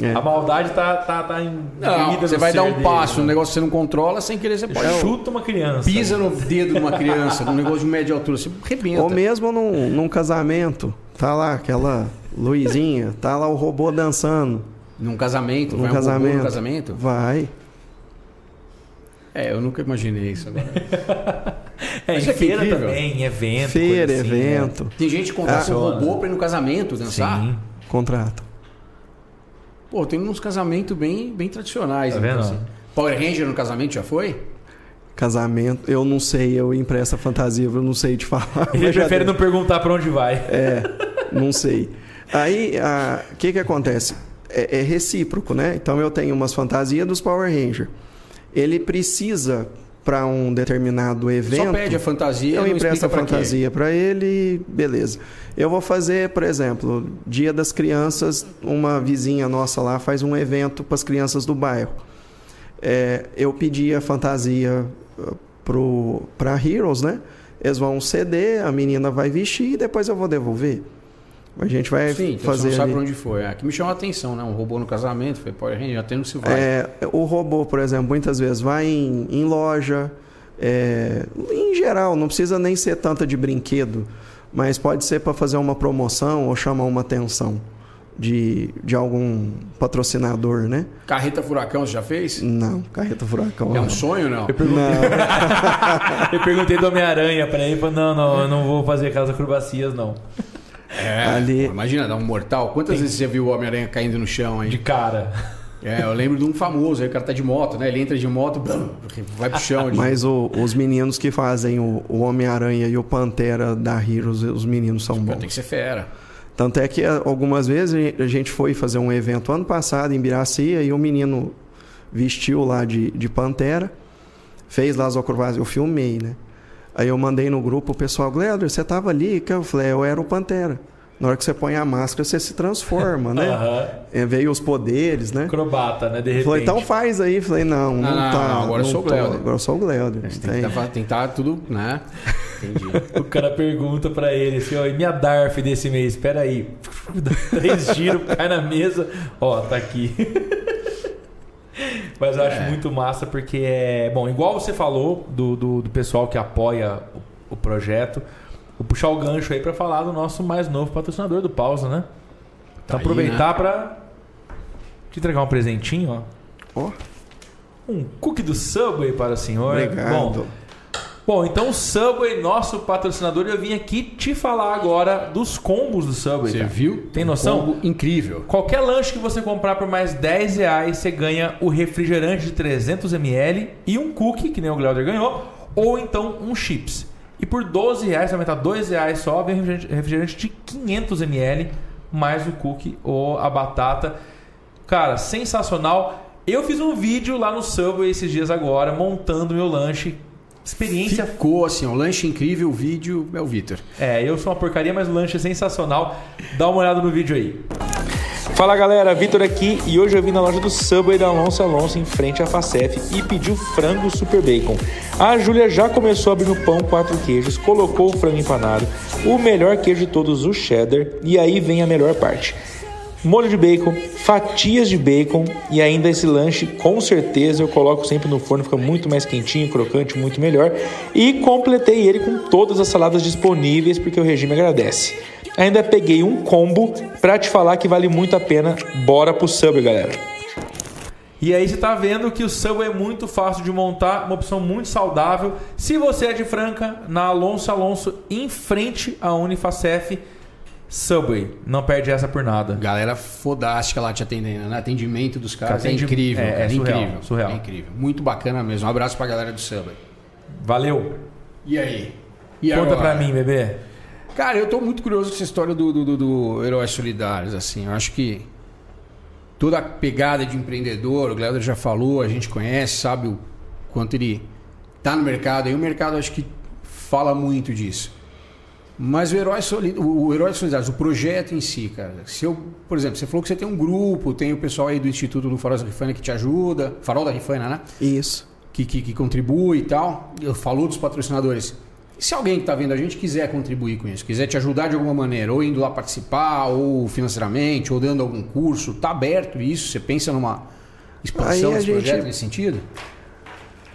É. A maldade tá, tá, tá em Não, você vai dar um dele, passo, né? um negócio que você não controla, sem querer você pode. Chuta uma criança. Pisa no dedo de uma criança, num negócio de média altura, você arrebenta. Ou mesmo num, num casamento, tá lá aquela luzinha, tá lá o robô dançando. Num casamento, Num vai um robô casamento. no casamento? Vai. É, eu nunca imaginei isso agora. É, em é feira incrível. também, evento. Feira, assim, evento, Tem gente que contrata Ah, um robô pra ir no casamento né? dançar. Sim. contrato. Pô, tem uns casamentos bem, bem tradicionais. Tá então, vendo? assim. Power Ranger no casamento já foi? Casamento, eu não sei, eu impresso a fantasia, eu não sei te falar. Ele prefere deu. não perguntar pra onde vai. É, não sei. Aí, o que que acontece? É, é recíproco, né? Então eu tenho umas fantasias dos Power Ranger. Ele precisa para um determinado evento. Só pede a fantasia, Eu empresto a fantasia para ele, beleza. Eu vou fazer, por exemplo, Dia das Crianças, uma vizinha nossa lá faz um evento para as crianças do bairro. É, eu pedi a fantasia para Heroes, né? Eles vão ceder, a menina vai vestir e depois eu vou devolver. A gente vai Sim, então fazer. você não sabe ali. pra onde foi. Aqui me chamou a atenção, né? Um robô no casamento, foi Power Ranger, até não se vai. É, o robô, por exemplo, muitas vezes vai em, em loja. é, em geral, não precisa nem ser tanta de brinquedo, mas pode ser para fazer uma promoção ou chamar uma atenção de, de algum patrocinador, né? Carreta Furacão, você já fez? Não, carreta furacão. É não. um sonho, não? Eu perguntei, Não, eu perguntei do Homem-Aranha pra ele falou: não, não, eu não vou fazer aquelas acrobacias, não. É, Ali- pô, imagina, dá um mortal. Quantas vezes você já viu o Homem-Aranha caindo no chão aí? De cara. É, eu lembro de um famoso, aí o cara tá de moto, né? Ele entra de moto, blum, vai pro chão. mas o- os meninos que fazem o, o Homem-Aranha e o Pantera da Heroes, os meninos são bons. tem que ser fera. Tanto é que ah, algumas vezes a gente foi fazer um evento ano passado em Biraci e o menino vestiu lá de, de pantera, fez lá as acrobacias, eu filmei, né? Aí eu mandei no grupo o pessoal, Gleber, você tava ali? Que eu falei, eu era o Pantera. Na hora que você põe a máscara, você se transforma, né? Aham. É, veio os poderes, né? Acrobata, né? De repente. Falei, então faz aí. Falei, não, não, Não, não, tá. não, agora eu não sou o. Gleuder. Agora eu sou o Gleuder. Tem Tem. que estar tudo, né? Entendi. O cara pergunta pra ele assim, ó, e minha DARF desse mês? Espera aí. Três giros, cai na mesa. Ó, tá aqui. Mas eu acho É. muito massa porque é... Bom, igual você falou do, do, do pessoal que apoia o, o projeto, vou puxar o gancho aí pra falar do nosso mais novo patrocinador do Pausa, né? Então Tá aproveitar pra te entregar um presentinho, ó. Ó, Um cookie do Subway para o senhor. obrigado. Bom, Bom, então o Subway, nosso patrocinador, eu vim aqui te falar agora dos combos do Subway. Você cara. viu? Tem Um noção? combo incrível. Qualquer lanche que você comprar por mais 10 reais, você ganha o refrigerante de 300ml e um cookie, que nem o Glauder ganhou, ou então um chips. E por 12 reais, vai aumentar 2 reais só, vem refrigerante, refrigerante de 500ml, mais o cookie ou a batata. Cara, sensacional. Eu fiz um vídeo lá no Subway esses dias agora, montando meu lanche. Experiência Ficou assim, o lanche incrível, o vídeo é o Vitor. é, eu sou uma porcaria, mas o lanche é sensacional. Dá uma olhada no vídeo aí. Fala galera, Vitor aqui e hoje eu vim na loja do Subway da Alonso Alonso em frente à Facef e pedi o frango super bacon. A Júlia já começou abrindo pão quatro queijos, colocou o frango empanado, o melhor queijo de todos, o cheddar, e aí vem a melhor parte. Molho de bacon, fatias de bacon e ainda esse lanche, com certeza eu coloco sempre no forno, fica muito mais quentinho, crocante, muito melhor. E completei ele com todas as saladas disponíveis porque o regime agradece. Ainda peguei um combo pra te falar que vale muito a pena. Bora pro Subway, galera. E aí você tá vendo que o Subway é muito fácil de montar, uma opção muito saudável. Se você é de Franca, na Alonso Alonso, em frente à Unifacef, Subway. Não perde essa por nada. Galera fodástica lá te atendendo, né? Atendimento dos caras Atendi- é incrível. é- é cara, surreal, incrível. surreal. É incrível. Muito bacana mesmo. Um abraço pra galera do Subway. Valeu. E aí? E Conta agora? pra mim, bebê. Cara, eu tô muito curioso com essa história do, do, do, do Heróis Solidários, assim. Eu acho que toda a pegada de empreendedor, o Glauber já falou, a gente conhece, sabe o quanto ele tá no mercado. E o mercado acho que fala muito disso. Mas o Herói, Soli- o Herói Solidários, o projeto em si, cara. Se eu, por exemplo, você falou que você tem um grupo, tem o pessoal aí do Instituto do Farol da Rifana que te ajuda, Farol da Rifana, né? Isso. que, que, que contribui e tal. Eu falou dos patrocinadores. E se alguém que está vendo a gente quiser contribuir com isso, quiser te ajudar de alguma maneira, ou indo lá participar, ou financeiramente, ou dando algum curso, tá aberto isso? Você pensa numa expansão Aí desse gente- projeto nesse sentido?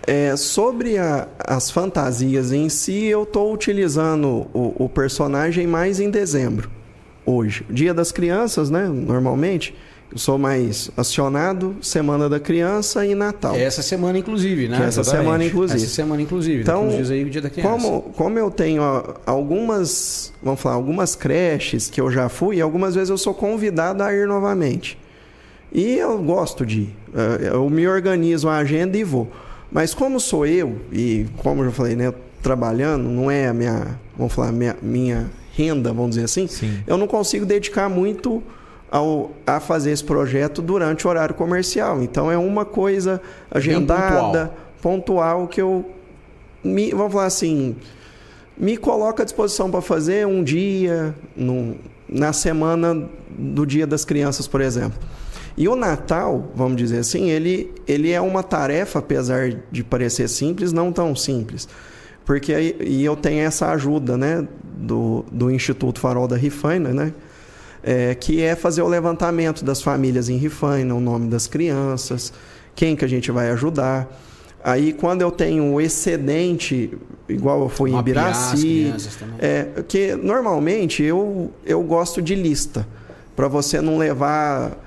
É, sobre a- as fantasias em si, eu estou utilizando o, o personagem mais em dezembro, hoje. Dia das Crianças, né? Normalmente, eu sou mais acionado Semana da Criança e Natal. É essa semana, inclusive, né? Que é essa exatamente. semana, inclusive. Essa semana, inclusive. Então, Então, dias aí, o dia da criança. Como, como eu tenho algumas, vamos falar, algumas creches que eu já fui, algumas vezes eu sou convidado a ir novamente. E eu gosto de ir. Eh, Eu me organizo a agenda e vou. Mas como sou eu, e como eu já falei, né, trabalhando, não é a minha, vamos falar, minha, minha renda, vamos dizer assim, Sim. eu não consigo dedicar muito ao, a fazer esse projeto durante o horário comercial. Então é uma coisa agendada, pontual, que eu me, vamos falar assim, me coloca à disposição para fazer um dia no, na semana do Dia das Crianças, por exemplo. E o Natal, vamos dizer assim, ele, ele é uma tarefa, apesar de parecer simples, não tão simples. Porque aí, e eu tenho essa ajuda né, do, do Instituto Farol da Rifaina, né, é, que é fazer o levantamento das famílias em Rifaina, o nome das crianças, quem que a gente vai ajudar. Aí, quando eu tenho o excedente, igual eu fui em Ibiraci, crianças também. é, que normalmente eu, eu gosto de lista, para você não levar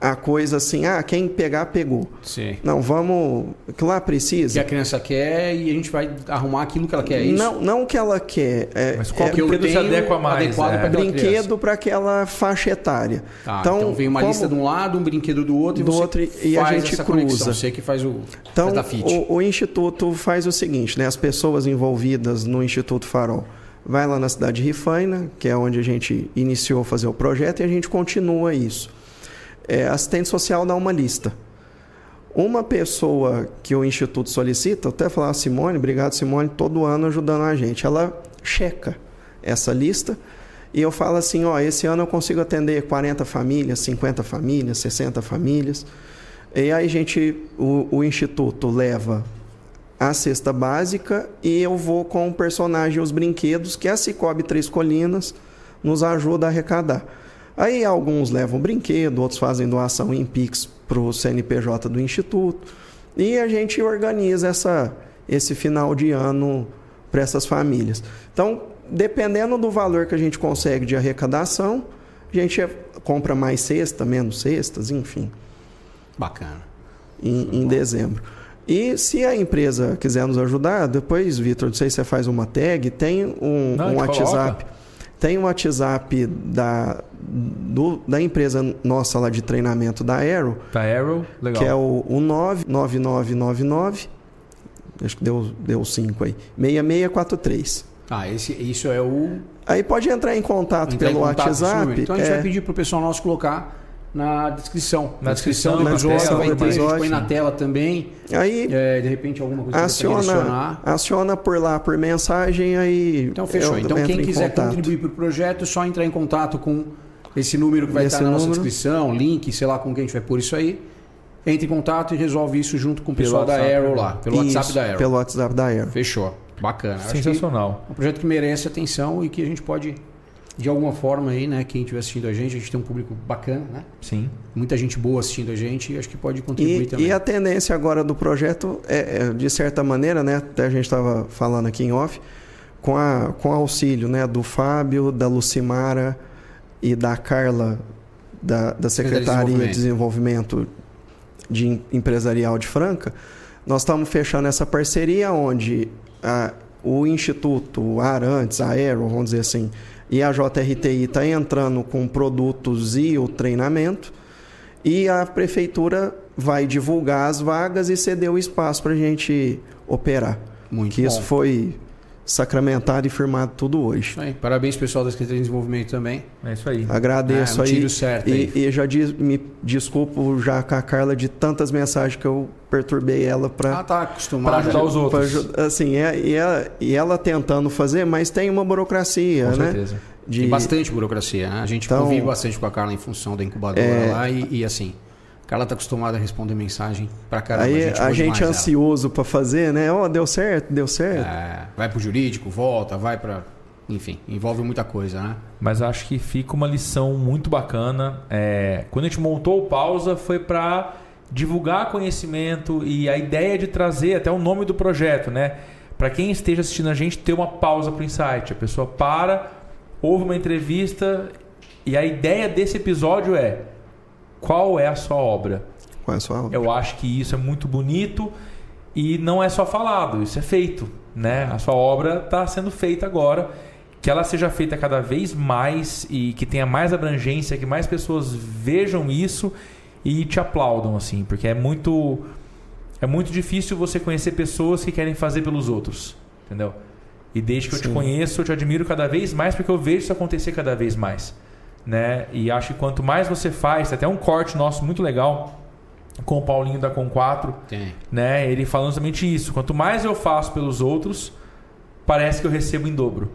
a coisa assim, ah, quem pegar, pegou. Sim. Não, vamos. Que lá O que precisa. a criança quer e a gente vai arrumar aquilo que ela quer, é isso? Não, não o que ela quer. É, Mas qual é que eu brinquedo se tenho adequa mais? adequado é. pra aquela brinquedo para aquela faixa etária. Tá, então, vem uma como- lista de um lado, um brinquedo do outro e Do você outro e a gente essa cruza. conexão. Você que faz o Então, faz o, o Instituto faz o seguinte, né? As pessoas envolvidas no Instituto Farol vai lá na cidade de Rifaina, que é onde a gente iniciou a fazer o projeto, e a gente continua isso. É, assistente social dá uma lista. Uma pessoa que o Instituto solicita, até falar, Simone, obrigado Simone, todo ano ajudando a gente. Ela checa essa lista e eu falo assim, ó, esse ano eu consigo atender 40 famílias, 50 famílias, 60 famílias. E aí a gente, o, o Instituto leva a cesta básica e eu vou com o personagem Os Brinquedos, que a Cicobi Três Colinas nos ajuda a arrecadar. Aí alguns levam brinquedo, outros fazem doação em Pix para o CNPJ do Instituto. E a gente organiza essa, esse final de ano para essas famílias. Então, dependendo do valor que a gente consegue de arrecadação, a gente compra mais cesta, menos cestas, enfim. Bacana. Em, em dezembro. E se a empresa quiser nos ajudar, depois, Vitor, não sei se você faz uma tag, tem um, Não, um WhatsApp. Tem um WhatsApp da, do- da empresa nossa lá de treinamento da Aero, Tá Arrow, legal. que é o, o 99999, acho que deu 5 deu aí, 6643. Ah, esse, isso é o. Aí pode entrar em contato entrar em pelo contato com esse WhatsApp. Então a gente é, vai pedir pro pessoal nosso colocar na descrição. Na descrição, do na episódio descrição vai do ter, a gente põe na tela também. Aí É, de repente alguma coisa que aciona, adicionar. aciona por lá por mensagem aí. Então fechou. Então quem em quiser contato. contribuir para o projeto, é só entrar em contato com esse número que vai Esse estar na nossa descrição, link, sei lá com quem a gente vai pôr isso aí. Entre em contato e resolve isso junto com o pessoal da Arrow né? lá, pelo Isso, WhatsApp da Arrow. Pelo WhatsApp da Aero. Fechou. Bacana. Sensacional. é um projeto que merece atenção e que a gente pode, de alguma forma aí, né, quem estiver assistindo a gente, a gente tem um público bacana, né? Sim. Muita gente boa assistindo a gente e acho que pode contribuir E, também. e a tendência agora do projeto é, é, de certa maneira, né? Até a gente estava falando aqui em off, com, a, com auxílio né, do Fábio, da Lucimara e da Carla, da, da Secretaria de Desenvolvimento de Em- Empresarial de Franca, nós estamos fechando essa parceria onde a- o Instituto, Arantes, a Aero, vamos dizer assim, e a JRTI está entrando com produtos e o treinamento, e a prefeitura vai divulgar as vagas e ceder o espaço para a gente operar. Muito que bom. isso foi sacramentado e firmado tudo hoje. Aí. Parabéns pessoal da Secretaria de Desenvolvimento também. É isso aí. Agradeço É, um aí. tiro certo aí. E, e já diz- me desculpo já com a Carla de tantas mensagens que eu perturbei ela Ah, para tá acostumado. Para ajudar os outros. assim, é, e, ela, e ela tentando fazer, mas tem uma burocracia, Com né? certeza. De, Tem bastante burocracia, né? A gente Então- convive bastante com a Carla em função da incubadora É. lá e, e, assim, Carla tá acostumada a responder mensagem pra caramba. aí gente a gente demais, ansioso para fazer, né? Ó, deu certo, deu certo. É, vai pro jurídico, volta, vai pra. Enfim, envolve muita coisa, né? Mas acho que fica uma lição muito bacana. É, quando a gente montou o Pausa foi para divulgar conhecimento e a ideia de trazer até o nome do projeto, né? Para quem esteja assistindo a gente ter uma pausa para o insight. A pessoa para, ouve uma entrevista e a ideia desse episódio é qual é a sua obra? Qual é a sua obra? Eu acho que isso é muito bonito e não é só falado, isso é feito, né? A sua obra está sendo feita agora, que ela seja feita cada vez mais e que tenha mais abrangência, que mais pessoas vejam isso e te aplaudam assim, porque é muito é muito difícil você conhecer pessoas que querem fazer pelos outros, entendeu? E desde que eu te Sim. conheço, eu te admiro cada vez mais porque eu vejo isso acontecer cada vez mais, né? E acho que quanto mais você faz, tem até um corte nosso muito legal com o Paulinho da Com 4, Tem. né? Ele falando somente isso. Quanto mais eu faço pelos outros, parece que eu recebo em dobro.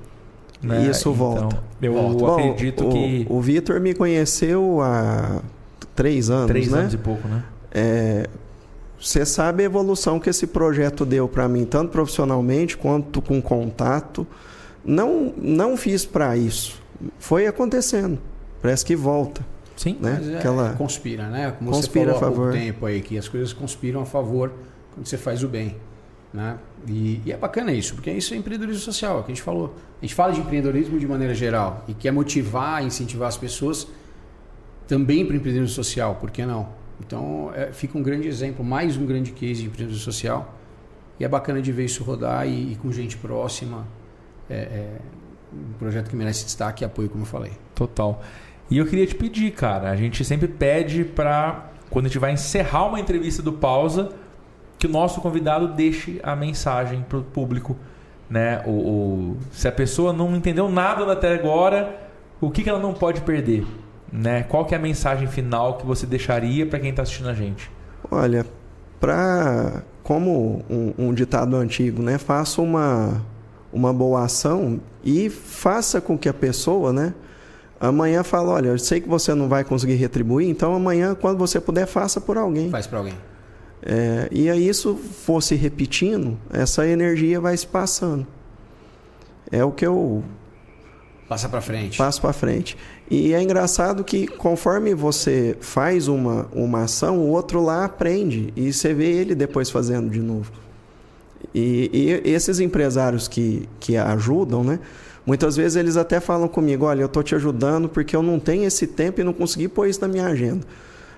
né? Isso volta. Eu Volta. Bom, acredito o, que O Vitor me conheceu há três anos, três né? anos e pouco, né? É, você sabe a evolução que esse projeto deu para mim, tanto profissionalmente quanto com contato. Não, não fiz para isso. Foi acontecendo. Parece que volta. Sim. Né? Mas é, Aquela- conspira, né? Como Conspira você falou a há pouco favor. tempo aí, que as coisas conspiram a favor quando você faz o bem. Né? E, e é bacana isso, porque isso é empreendedorismo social, é o que a gente falou. A gente fala de empreendedorismo de maneira geral e quer motivar, incentivar as pessoas também para o empreendedorismo social, por que não? Então é, fica um grande exemplo, mais um grande case de empreendedorismo social. E é bacana de ver isso rodar e, e com gente próxima. É, é um projeto que merece destaque e apoio, como eu falei. Total. E eu queria te pedir, cara, a gente sempre pede para quando a gente vai encerrar uma entrevista do Pausa, que o nosso convidado deixe a mensagem para o público, né? O, o- se a pessoa não entendeu nada até agora, o que, que ela não pode perder, né? Qual que é a mensagem final que você deixaria para quem está assistindo a gente? Olha, para como um, um ditado antigo, né? Faça uma uma boa ação e faça com que a pessoa, né? Amanhã fala, olha, eu sei que você não vai conseguir retribuir, então amanhã, quando você puder, faça por alguém. Faz para alguém. É, e aí isso fosse repetindo, essa energia vai se passando. É o que eu Passa para frente. passo para frente. E é engraçado que conforme você faz uma, uma ação, o outro lá aprende e você vê ele depois fazendo de novo. E, e esses empresários que, que ajudam, né? Muitas vezes eles até falam comigo, olha, eu estou te ajudando porque eu não tenho esse tempo e não consegui pôr isso na minha agenda.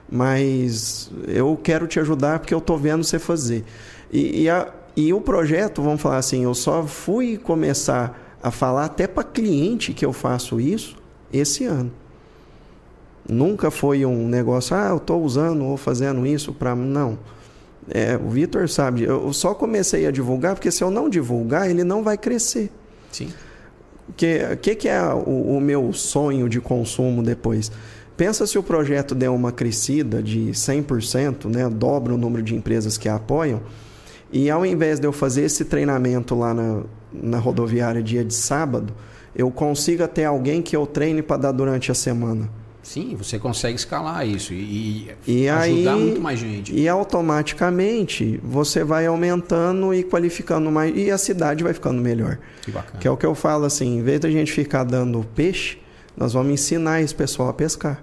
Mas eu quero te ajudar porque eu estou vendo você fazer. E, e, a, e o projeto, vamos falar assim, eu só fui começar a falar até para cliente que eu faço isso esse ano. Nunca foi um negócio, ah, eu estou usando ou fazendo isso para. Não. É, o Vitor sabe, eu só comecei a divulgar porque se eu não divulgar, ele não vai crescer. Sim. Que, que, que é o, o, meu sonho de consumo depois? Pensa se o projeto der uma crescida de 100%, né, dobra o número de empresas que apoiam, e ao invés de eu fazer esse treinamento lá na, na rodoviária dia de sábado, eu consiga ter alguém que eu treine para dar durante a semana. Sim, você consegue escalar isso e, e ajudar aí, muito mais gente. E automaticamente você vai aumentando e qualificando mais e a cidade vai ficando melhor. Que bacana. Que é o que eu falo assim, em vez da gente ficar dando peixe, nós vamos ensinar esse pessoal a pescar,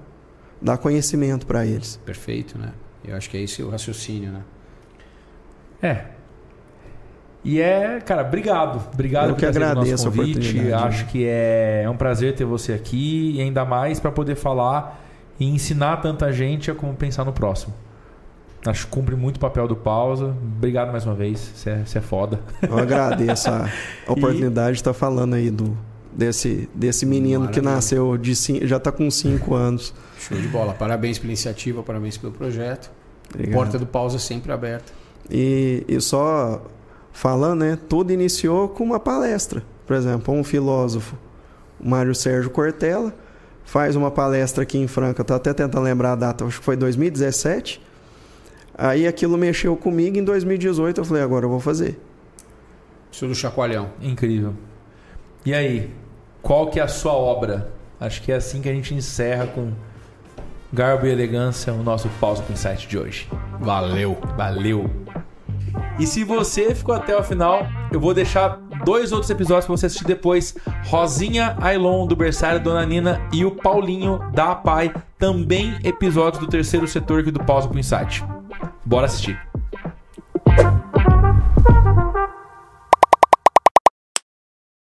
dar conhecimento para eles. Perfeito, né? Eu acho que é esse o raciocínio, né? É. E é, cara, obrigado. Obrigado Eu por que ter o agradeço a nosso convite. oportunidade. Acho que é, é um prazer ter você aqui e ainda mais para poder falar e ensinar tanta gente a como pensar no próximo. Acho que cumpre muito o papel do Pausa. Obrigado mais uma vez. Você é, é foda. Eu agradeço a oportunidade de estar falando aí do desse desse menino que Maravilha. nasceu de já está com 5 anos. Show de bola. Parabéns pela iniciativa, parabéns pelo projeto. Obrigado. Porta do pausa sempre aberta. E, e só falando, né? Tudo iniciou com uma palestra. Por exemplo, um filósofo, o Mário Sérgio Cortella, faz uma palestra aqui em Franca. Estou até tentando lembrar a data, acho que foi 2017. Aí aquilo mexeu comigo. Em 2018 eu falei, agora eu vou fazer. Isso do chacoalhão. Incrível. E aí, qual que é a sua obra? Acho que é assim que a gente encerra com garbo e elegância o nosso Pausa com Insight de hoje. Valeu. Valeu! E se você ficou até o final, eu vou deixar dois outros episódios para você assistir depois. Rosinha Ailon, do Bersário Dona Nina, e o Paulinho, da APAI, também episódios do terceiro setor aqui do Pausa com Insight. Bora assistir!